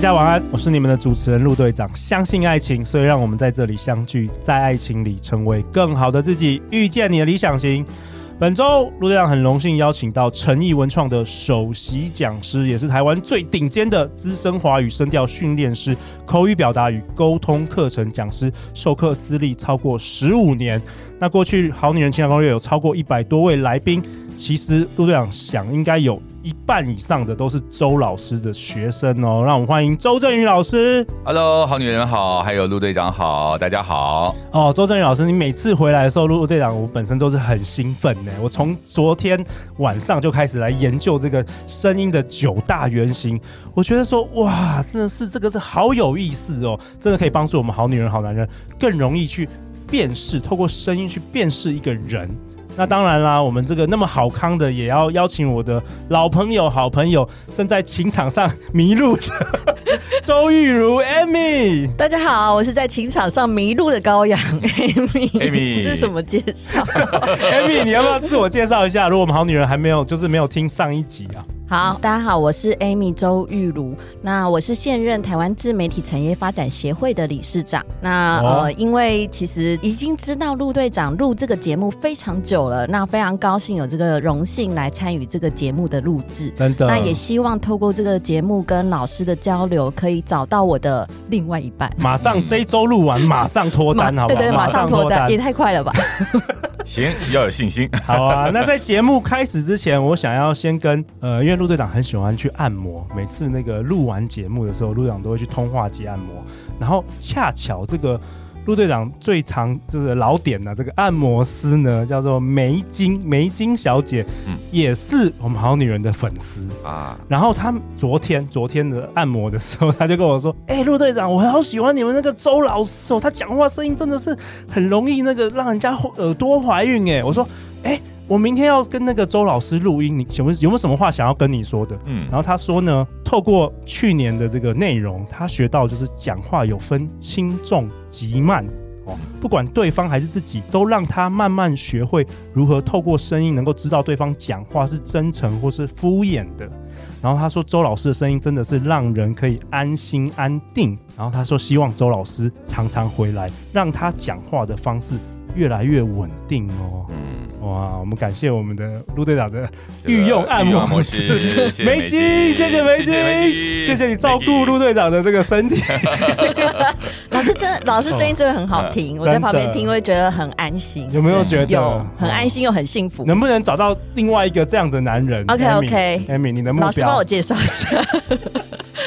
大家晚安，我是你们的主持人陆队长。相信爱情，所以让我们在这里相聚，在爱情里成为更好的自己，遇见你的理想型。本周陆队长很荣幸邀请到诚毅文创的首席讲师，也是台湾最顶尖的资深华语声调训练师、口语表达与沟通课程讲师，授课资历超过十五年。那过去《好女人情感攻略》有超过一百多位来宾，其实陆队长想应该有一半以上的都是周老师的学生哦。让我们欢迎周振宇老师。Hello，好女人好，还有陆队长好，大家好。哦，周振宇老师，你每次回来的时候，陆队长我本身都是很兴奋的。我从昨天晚上就开始来研究这个声音的九大原型，我觉得说哇，真的是这个是好有意思哦，真的可以帮助我们好女人好男人更容易去。辨识，透过声音去辨识一个人。那当然啦，我们这个那么好康的，也要邀请我的老朋友、好朋友，正在情场上迷路的 周玉如 Amy。大家好，我是在情场上迷路的羔羊 Amy。Amy，这是什么介绍？Amy，你要不要自我介绍一下？如果我们好女人还没有，就是没有听上一集啊。好，大家好，我是 Amy 周玉如。那我是现任台湾自媒体产业发展协会的理事长。那、哦、呃，因为其实已经知道陆队长录这个节目非常久了，那非常高兴有这个荣幸来参与这个节目的录制。真的，那也希望透过这个节目跟老师的交流，可以找到我的另外一半。马上这一周录完，马上脱单，好不好？对，对对，马上脱单，也太快了吧！行，要有信心。好啊，那在节目开始之前，我想要先跟呃，因为陆队长很喜欢去按摩，每次那个录完节目的时候，陆队长都会去通话机按摩。然后恰巧这个陆队长最常就是老点的这个按摩师呢，叫做梅金梅金小姐，嗯，也是我们好女人的粉丝啊。然后她昨天昨天的按摩的时候，她就跟我说：“ 哎、欸，陆队长，我好喜欢你们那个周老师哦，他讲话声音真的是很容易那个让人家耳朵怀孕。”哎，我说：“哎、欸。”我明天要跟那个周老师录音，你有没有有没有什么话想要跟你说的？嗯，然后他说呢，透过去年的这个内容，他学到就是讲话有分轻重急慢哦，不管对方还是自己，都让他慢慢学会如何透过声音能够知道对方讲话是真诚或是敷衍的。然后他说，周老师的声音真的是让人可以安心安定。然后他说，希望周老师常常回来，让他讲话的方式越来越稳定哦。嗯。哇，我们感谢我们的陆队长的御用按摩师梅金，谢谢梅金，谢谢你照顾陆队长的这个身体。老师真，老师声音真的很好听，我在旁边听会觉得很安心。有没有觉得有很安心又很幸福？能不能找到另外一个这样的男人？OK OK，Amy，你能不能，老师帮我介绍一下。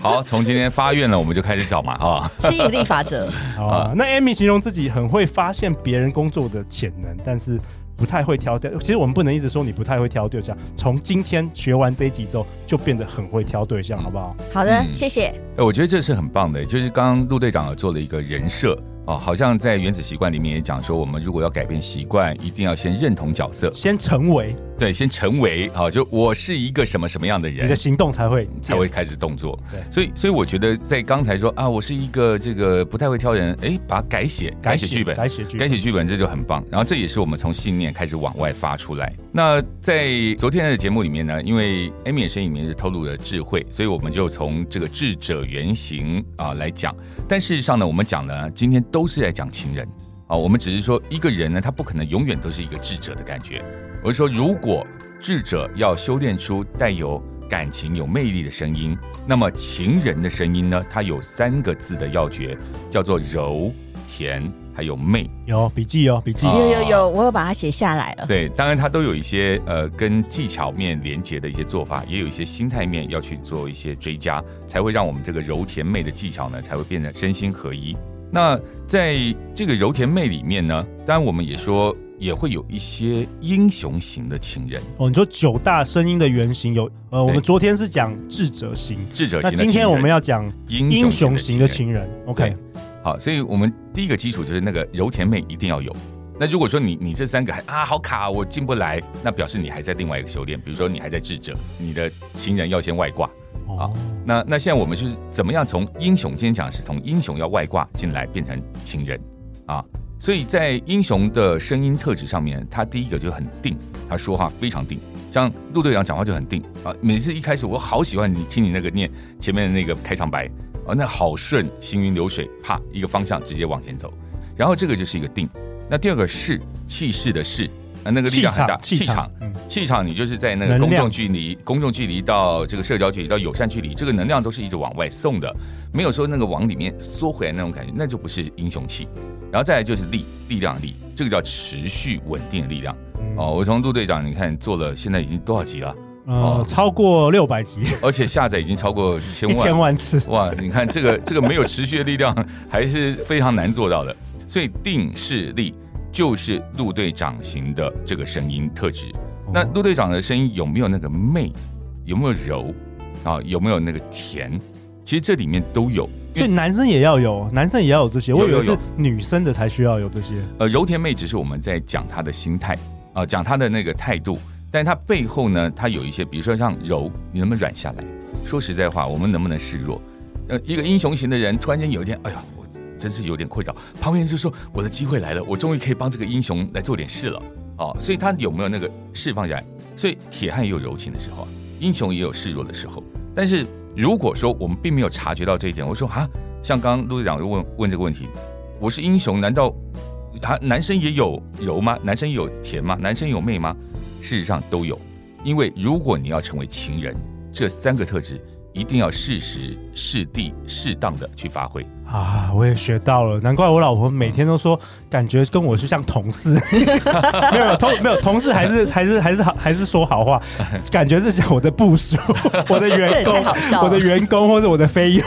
好，从今天发愿了，我们就开始找嘛啊！吸引力法则。啊，那 Amy 形容自己很会发现别人工作的潜能，但是。不太会挑对，其实我们不能一直说你不太会挑对象。从今天学完这一集之后，就变得很会挑对象，好不好？好的，谢谢。哎、嗯，我觉得这是很棒的，就是刚刚陆队长做了一个人设。哦，好像在原子习惯里面也讲说，我们如果要改变习惯，一定要先认同角色，先成为，对，先成为，啊，就我是一个什么什么样的人，你的行动才会才会开始动作。对，所以所以我觉得在刚才说啊，我是一个这个不太会挑人，哎，把它改写，改写剧本，改写剧本，改写剧本，这就很棒。然后这也是我们从信念开始往外发出来。那在昨天的节目里面呢，因为 Amy 的声音里面是透露了智慧，所以我们就从这个智者原型啊来讲。但事实上呢，我们讲呢，今天都是在讲情人。啊，我们只是说一个人呢，他不可能永远都是一个智者的感觉。我是说，如果智者要修炼出带有感情、有魅力的声音，那么情人的声音呢，它有三个字的要诀，叫做柔、甜，还有媚。有笔记哦，笔记有有有，我有把它写下来了。对，当然它都有一些呃跟技巧面连接的一些做法，也有一些心态面要去做一些追加，才会让我们这个柔甜媚的技巧呢，才会变得身心合一。那在这个柔甜妹里面呢，当然我们也说也会有一些英雄型的情人哦。你说九大声音的原型有呃，我们昨天是讲智者型，智者型。那今天我们要讲英雄型的情人。OK，好，所以我们第一个基础就是那个柔甜妹一定要有。那如果说你你这三个还啊好卡，我进不来，那表示你还在另外一个修炼，比如说你还在智者，你的情人要先外挂。啊，那那现在我们就是怎么样从英雄，今天讲是从英雄要外挂进来变成情人啊，所以在英雄的声音特质上面，他第一个就很定，他说话非常定，像陆队长讲话就很定啊，每次一开始我好喜欢你听你那个念前面的那个开场白啊，那好顺，行云流水，啪一个方向直接往前走，然后这个就是一个定，那第二个是，气势的势。啊，那个力量很大，气场，气场，气场，你就是在那个公众距离、公众距离到这个社交距离到友善距离，这个能量都是一直往外送的，没有说那个往里面缩回来那种感觉，那就不是英雄气。然后再来就是力，力量力，这个叫持续稳定的力量。哦，我从陆队长，你看做了，现在已经多少集了？哦，超过六百集，而且下载已经超过千万千万次。哇，你看这个这个没有持续的力量，还是非常难做到的。所以定势力。就是陆队长型的这个声音特质。那陆队长的声音有没有那个媚，有没有柔啊？有没有那个甜？其实这里面都有。所以男生也要有，男生也要有这些。我以为是女生的才需要有这些。呃，柔甜妹只是我们在讲他的心态啊，讲他的那个态度。但是他背后呢，他有一些，比如说像柔，你能不能软下来？说实在话，我们能不能示弱？呃，一个英雄型的人，突然间有一天，哎呀。真是有点困扰，旁边人就说：“我的机会来了，我终于可以帮这个英雄来做点事了。”哦，所以他有没有那个释放下来？所以铁汉也有柔情的时候啊，英雄也有示弱的时候。但是如果说我们并没有察觉到这一点，我说啊，像刚刚陆队长就问问这个问题：我是英雄，难道他男生也有柔吗？男生也有甜吗？男生有媚吗？事实上都有，因为如果你要成为情人，这三个特质一定要适时、适地、适当的去发挥。啊，我也学到了，难怪我老婆每天都说，感觉跟我是像同事，没有同没有同事还是 还是还是好还是说好话，感觉是像我的部属，我的员工，我的员工或者我的菲佣，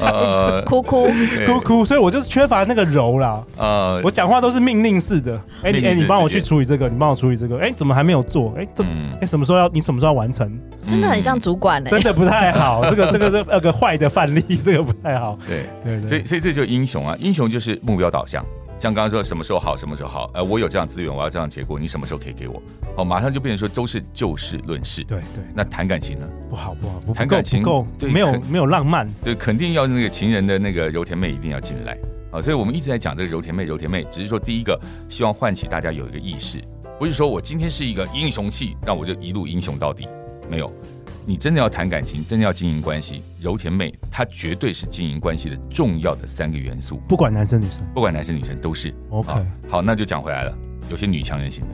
呃，哭哭。哭哭，所以我就是缺乏那个柔啦，呃，我讲话都是命令式的，哎你哎你帮我去处理这个，你帮我处理这个，哎怎么还没有做？哎这哎什么时候要你什么时候要完成？真的很像主管哎，真的不太好，这个这个是那个坏的范例，这个不太好，对。对对。所以，所以这就是英雄啊！英雄就是目标导向，像刚刚说什么时候好，什么时候好，呃，我有这样资源，我要这样结果，你什么时候可以给我？哦，马上就变成说都是就事论事。对对，那谈感情呢？不好不好，谈感情不够，对，没有没有浪漫，对，肯定要那个情人的那个柔甜妹一定要进来啊！所以我们一直在讲这个柔甜妹，柔甜妹，只是说第一个希望唤起大家有一个意识，不是说我今天是一个英雄气，那我就一路英雄到底，没有。你真的要谈感情，真的要经营关系，柔甜媚，它绝对是经营关系的重要的三个元素。不管男生女生，不管男生女生都是。OK，好，那就讲回来了，有些女强人型的。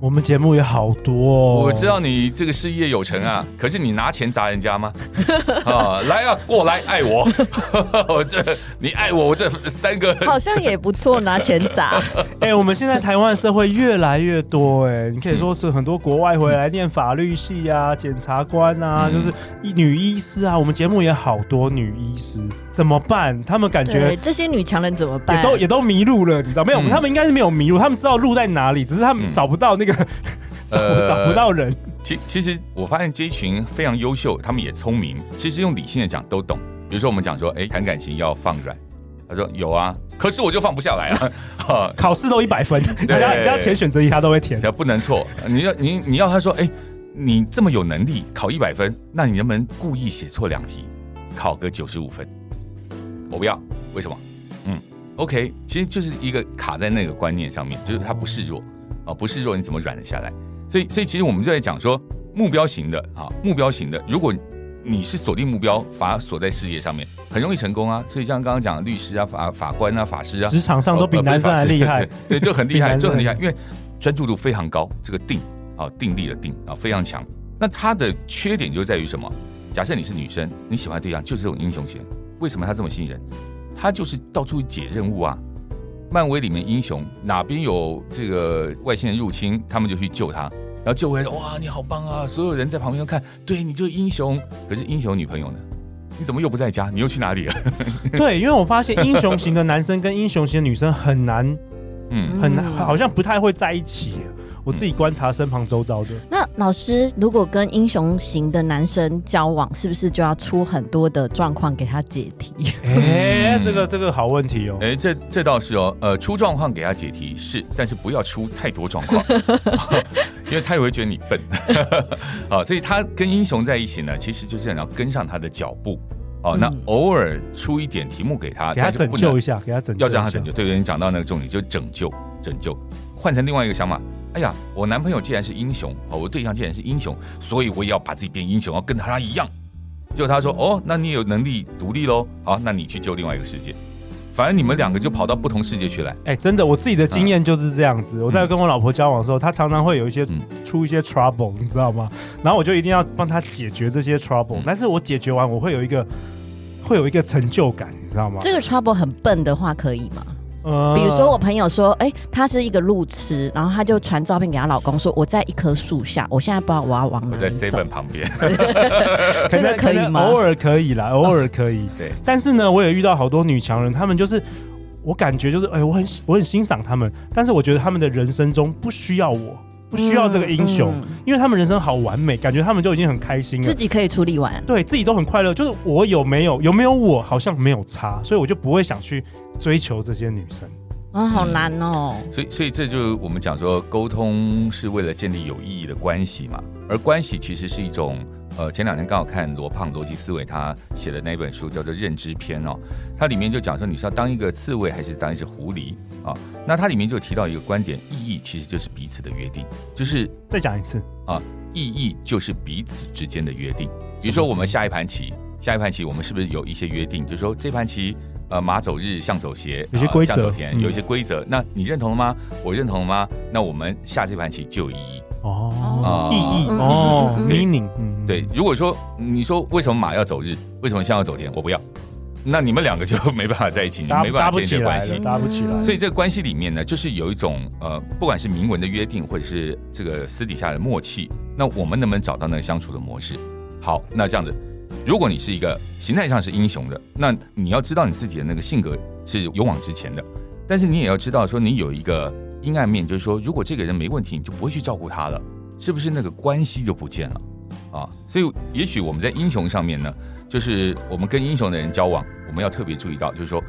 我们节目也好多哦，我知道你这个事业有成啊，可是你拿钱砸人家吗？啊，来啊，过来爱我，我这你爱我，我这三个好像也不错，拿钱砸。哎、欸，我们现在台湾社会越来越多、欸，哎，你可以说是很多国外回来念法律系啊，检察官啊，嗯、就是女医师啊，我们节目也好多女医师，怎么办？他们感觉这些女强人怎么办？也都也都迷路了，你知道没有？嗯、他们应该是没有迷路，他们知道路在哪里，只是他们找不到那个。呃，找不到人。其其实我发现这一群非常优秀，他们也聪明。其实用理性的讲都懂。比如说我们讲说，哎，谈感情要放软。他说有啊，可是我就放不下来啊。考试都一百分，人家人家填选择题他都会填，不能错。你要你你要他说，哎，你这么有能力考一百分，那你能不能故意写错两题，考个九十五分？我不要，为什么？嗯，OK，其实就是一个卡在那个观念上面，就是他不示弱。啊，不示弱，你怎么软得下来？所以，所以其实我们就在讲说，目标型的啊，目标型的，如果你是锁定目标，反而锁在事业上面，很容易成功啊。所以像刚刚讲的律师啊、法法官啊、法师啊，职场上都比男生还厉害，对，就很 厉害，就很厉害，因为专注度非常高，这个定啊，定力的定啊，非常强。那他的缺点就在于什么？假设你是女生，你喜欢的对象就是这种英雄型，为什么他这么吸引人？他就是到处解任务啊。漫威里面英雄哪边有这个外星人入侵，他们就去救他，然后救回来，哇，你好棒啊！所有人在旁边都看，对，你就是英雄。可是英雄女朋友呢？你怎么又不在家？你又去哪里了？对，因为我发现英雄型的男生跟英雄型的女生很难，嗯，很难，好像不太会在一起。我自己观察身旁周遭的。那老师如果跟英雄型的男生交往，是不是就要出很多的状况给他解题？哎、欸，这个这个好问题哦。哎、欸，这这倒是哦。呃，出状况给他解题是，但是不要出太多状况，因为他也会觉得你笨。啊，所以他跟英雄在一起呢，其实就是想要跟上他的脚步。哦，那偶尔出一点题目给他，给他拯救一下，给他拯救，要让他拯救。对，你讲到那个重点，就拯救，拯救。换成另外一个想法，哎呀，我男朋友既然是英雄，哦，我对象既然是英雄，所以我也要把自己变英雄，要跟他一样。结果他说，哦，那你也有能力独立喽，好，那你去救另外一个世界。反正你们两个就跑到不同世界去了。哎，真的，我自己的经验就是这样子。嗯、我在跟我老婆交往的时候，她常常会有一些出一些 trouble，你知道吗？然后我就一定要帮她解决这些 trouble。但是我解决完，我会有一个。会有一个成就感，你知道吗？这个 trouble 很笨的话可以吗？呃，比如说我朋友说，哎，他是一个路痴，然后他就传照片给她老公说，我在一棵树下，我现在不知道我要往哪里走。我在 seven 旁边，真的可以吗？偶尔可以啦，偶尔可以。对，但是呢，我也遇到好多女强人，她们就是我感觉就是，哎，我很我很欣赏他们，但是我觉得他们的人生中不需要我。不需要这个英雄，嗯嗯、因为他们人生好完美，感觉他们就已经很开心了，自己可以处理完，对自己都很快乐。就是我有没有有没有我，好像没有差，所以我就不会想去追求这些女生。啊、哦，好难哦。所以，所以这就是我们讲说，沟通是为了建立有意义的关系嘛，而关系其实是一种。呃，前两天刚好看罗胖逻辑思维他写的那本书叫做《认知篇》哦，它里面就讲说你是要当一个刺猬还是当一只狐狸啊？那它里面就提到一个观点，意义其实就是彼此的约定，就是再讲一次啊，意义就是彼此之间的约定。比如说我们下一盘棋，下一盘棋我们是不是有一些约定？就是说这盘棋呃马走日象走斜，有些规则，象走田有一些规则，那你认同了吗？我认同了吗？那我们下这盘棋就有意义。哦，意义哦，meaning，对。如果说你说为什么马要走日，为什么象要走田，我不要，那你们两个就没办法在一起，你没办法建立关系，搭不起来。所以这个关系里面呢，就是有一种呃，不管是明文的约定，或者是这个私底下的默契，那我们能不能找到那个相处的模式？好，那这样子，如果你是一个形态上是英雄的，那你要知道你自己的那个性格是勇往直前的，但是你也要知道说你有一个。阴暗面就是说，如果这个人没问题，你就不会去照顾他了，是不是那个关系就不见了啊？所以，也许我们在英雄上面呢，就是我们跟英雄的人交往，我们要特别注意到，就是说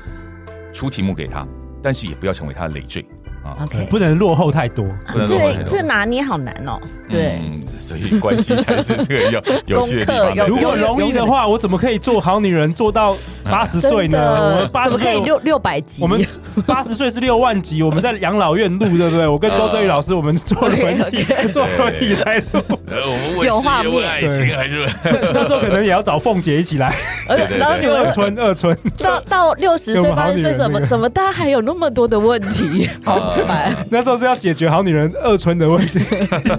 出题目给他，但是也不要成为他的累赘。啊，OK，不能落后太多，不能落后太多。这这拿捏好难哦。对，所以关系才是这个要有趣的地方。如果容易的话，我怎么可以做好女人做到 八十岁呢？我们八十岁可以六六百集。我们八十岁是六万集，我们在养老院录，对不对？我跟周正宇老师，我们坐轮椅，坐轮椅来录。有画面，爱情还是？那时候可能也要找凤姐一起来。然后你们二村二村到到六十岁八十岁，怎么怎么大家还有那么多的问题？好。那时候是要解决好女人二春的问题，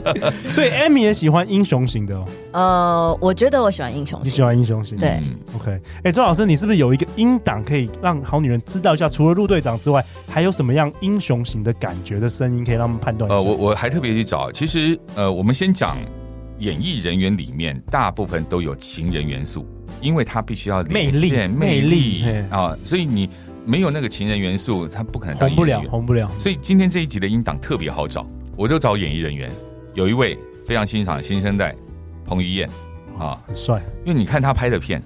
所以 Amy 也喜欢英雄型的哦。呃，我觉得我喜欢英雄型。你喜欢英雄型？对，OK。哎、欸，周老师，你是不是有一个音档可以让好女人知道一下？除了陆队长之外，还有什么样英雄型的感觉的声音可以让他们判断一下？呃，我我还特别去找，其实呃，我们先讲演艺人员里面，大部分都有情人元素，因为他必须要魅力，魅力啊，所以你。没有那个情人元素，他不可能当红不了，红不了。所以今天这一集的音档特别好找，我就找演艺人员。有一位非常欣赏新生代彭于晏啊，很帅。因为你看他拍的片，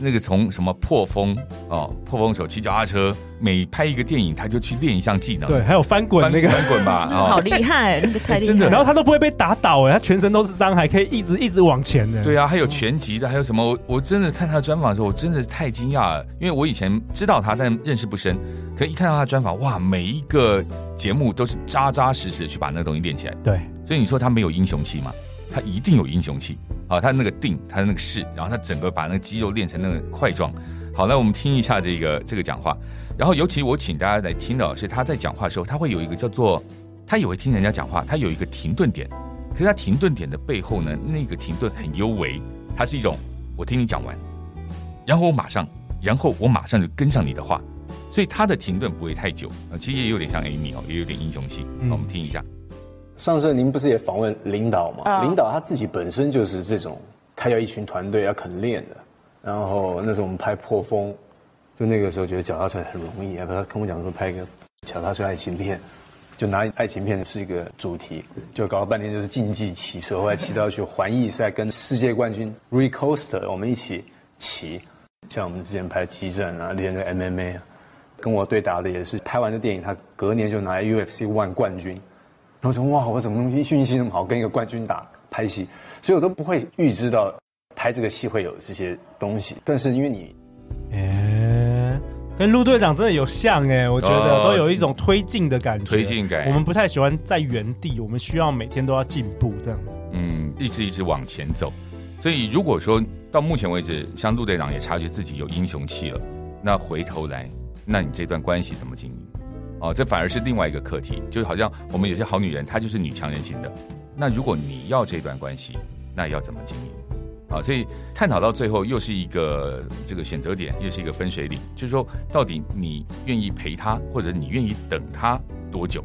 那个从什么破风哦，破风手骑脚踏车。每拍一个电影，他就去练一项技能。对，还有翻滚那个翻滚吧，好厉害，那个太厉害。真的，然后他都不会被打倒哎，他全身都是伤，还可以一直一直往前的。对啊，还有拳击的，还有什么？我我真的看他的专访的时候，我真的太惊讶了，因为我以前知道他，但认识不深。可一看到他的专访，哇，每一个节目都是扎扎实实的去把那个东西练起来。对，所以你说他没有英雄气吗？他一定有英雄气啊！他那个定，他的那个势，然后他整个把那个肌肉练成那个块状。好，那我们听一下这个这个讲话。然后，尤其我请大家来听的是他在讲话的时候，他会有一个叫做，他也会听人家讲话，他有一个停顿点。可是他停顿点的背后呢，那个停顿很幽微，它是一种我听你讲完，然后我马上，然后我马上就跟上你的话，所以他的停顿不会太久啊。其实也有点像 Amy 哦，也有点英雄气。那我们听一下。上次您不是也访问领导吗？领导他自己本身就是这种，他要一群团队要肯练的。然后那时候我们拍破风。就那个时候觉得脚踏车很容易，啊，他跟我讲说拍一个脚踏车爱情片，就拿爱情片是一个主题，就搞了半天就是竞技骑车，后来骑到要去环意赛，跟世界冠军 Rui Costa 我们一起骑，像我们之前拍激战啊，练那个 MMA 啊，跟我对打的也是拍完的电影，他隔年就拿 UFC One 冠军，然后说哇，我怎么运气那么好，跟一个冠军打拍戏，所以我都不会预知到拍这个戏会有这些东西，但是因为你，欸跟陆队长真的有像哎，我觉得都有一种推进的感觉。推进感，我们不太喜欢在原地，我们需要每天都要进步这样子。嗯，一直一直往前走。所以如果说到目前为止，像陆队长也察觉自己有英雄气了，那回头来，那你这段关系怎么经营？哦，这反而是另外一个课题。就好像我们有些好女人，她就是女强人型的。那如果你要这段关系，那要怎么经营？啊，所以探讨到最后又是一个这个选择点，又是一个分水岭，就是说到底你愿意陪他，或者你愿意等他多久？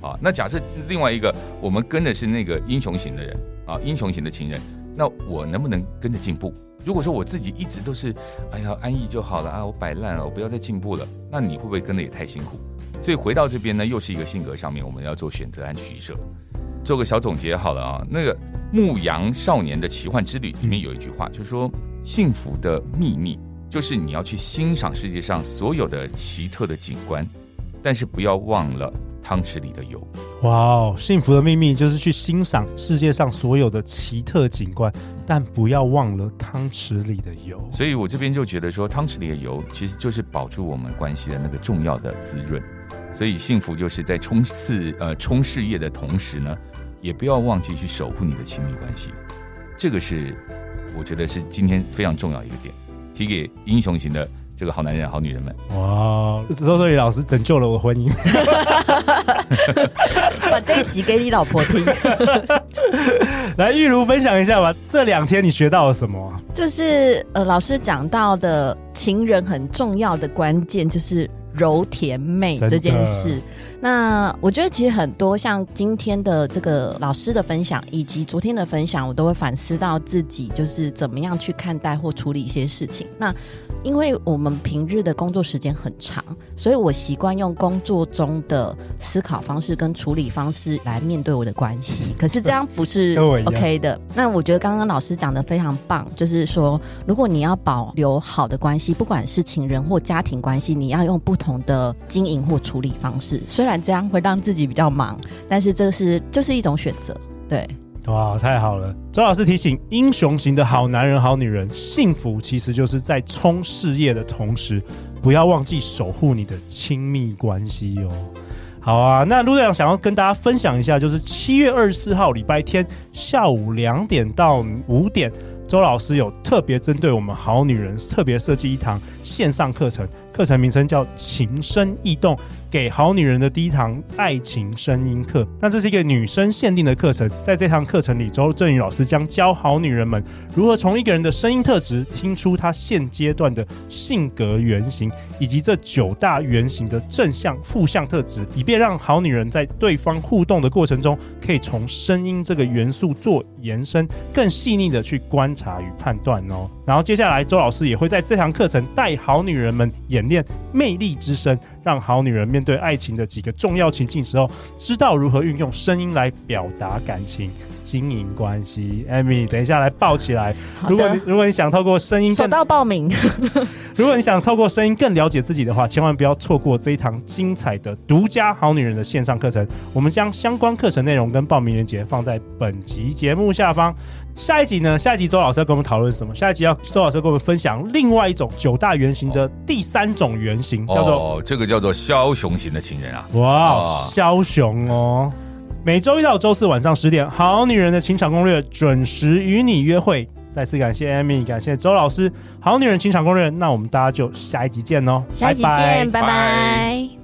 啊，那假设另外一个我们跟的是那个英雄型的人啊，英雄型的情人，那我能不能跟着进步？如果说我自己一直都是哎呀安逸就好了啊，我摆烂了，我不要再进步了，那你会不会跟的也太辛苦？所以回到这边呢，又是一个性格上面我们要做选择和取舍。做个小总结好了啊，那个《牧羊少年的奇幻之旅》里面有一句话，就是说幸福的秘密就是你要去欣赏世界上所有的奇特的景观，但是不要忘了汤匙里的油。哇哦，幸福的秘密就是去欣赏世界上所有的奇特景观，但不要忘了汤匙里的油。所以我这边就觉得说，汤匙里的油其实就是保住我们关系的那个重要的滋润。所以幸福就是在冲刺呃冲事业的同时呢。也不要忘记去守护你的亲密关系，这个是我觉得是今天非常重要一个点，提给英雄型的这个好男人、好女人们。哇，周周宇老师拯救了我婚姻，把这一集给你老婆听。来，玉如分享一下吧，这两天你学到了什么？就是呃，老师讲到的情人很重要的关键就是柔甜美这件事。那我觉得其实很多像今天的这个老师的分享，以及昨天的分享，我都会反思到自己就是怎么样去看待或处理一些事情。那因为我们平日的工作时间很长，所以我习惯用工作中的思考方式跟处理方式来面对我的关系。可是这样不是 OK 的。那我觉得刚刚老师讲的非常棒，就是说如果你要保留好的关系，不管是情人或家庭关系，你要用不同的经营或处理方式。虽然这样会让自己比较忙，但是这是就是一种选择。对，哇，太好了！周老师提醒：英雄型的好男人、好女人，幸福其实就是在冲事业的同时，不要忘记守护你的亲密关系哦。好啊，那陆队长想要跟大家分享一下，就是七月二十四号礼拜天下午两点到五点，周老师有特别针对我们好女人特别设计一堂线上课程。课程名称叫《情声意动》，给好女人的第一堂爱情声音课。那这是一个女生限定的课程，在这堂课程里，周振宇老师将教好女人们如何从一个人的声音特质听出她现阶段的性格原型，以及这九大原型的正向、负向特质，以便让好女人在对方互动的过程中，可以从声音这个元素做延伸，更细腻的去观察与判断哦。然后接下来，周老师也会在这堂课程带好女人们演练魅力之声，让好女人面对爱情的几个重要情境时候，知道如何运用声音来表达感情、经营关系。Amy，等一下来抱起来。如果你如果你想透过声音，手到报名。如果你想透过声音更了解自己的话，千万不要错过这一堂精彩的独家好女人的线上课程。我们将相关课程内容跟报名链接放在本集节目下方。下一集呢？下一集周老师要跟我们讨论什么？下一集要周老师跟我们分享另外一种九大原型的第三种原型，哦、叫做哦，这个叫做枭雄型的情人啊！哇，枭雄哦！每周一到周四晚上十点，好女人的情场攻略准时与你约会。再次感谢 Amy，感谢周老师，好女人情场攻略。那我们大家就下一集见哦！下一集见，拜拜。拜拜。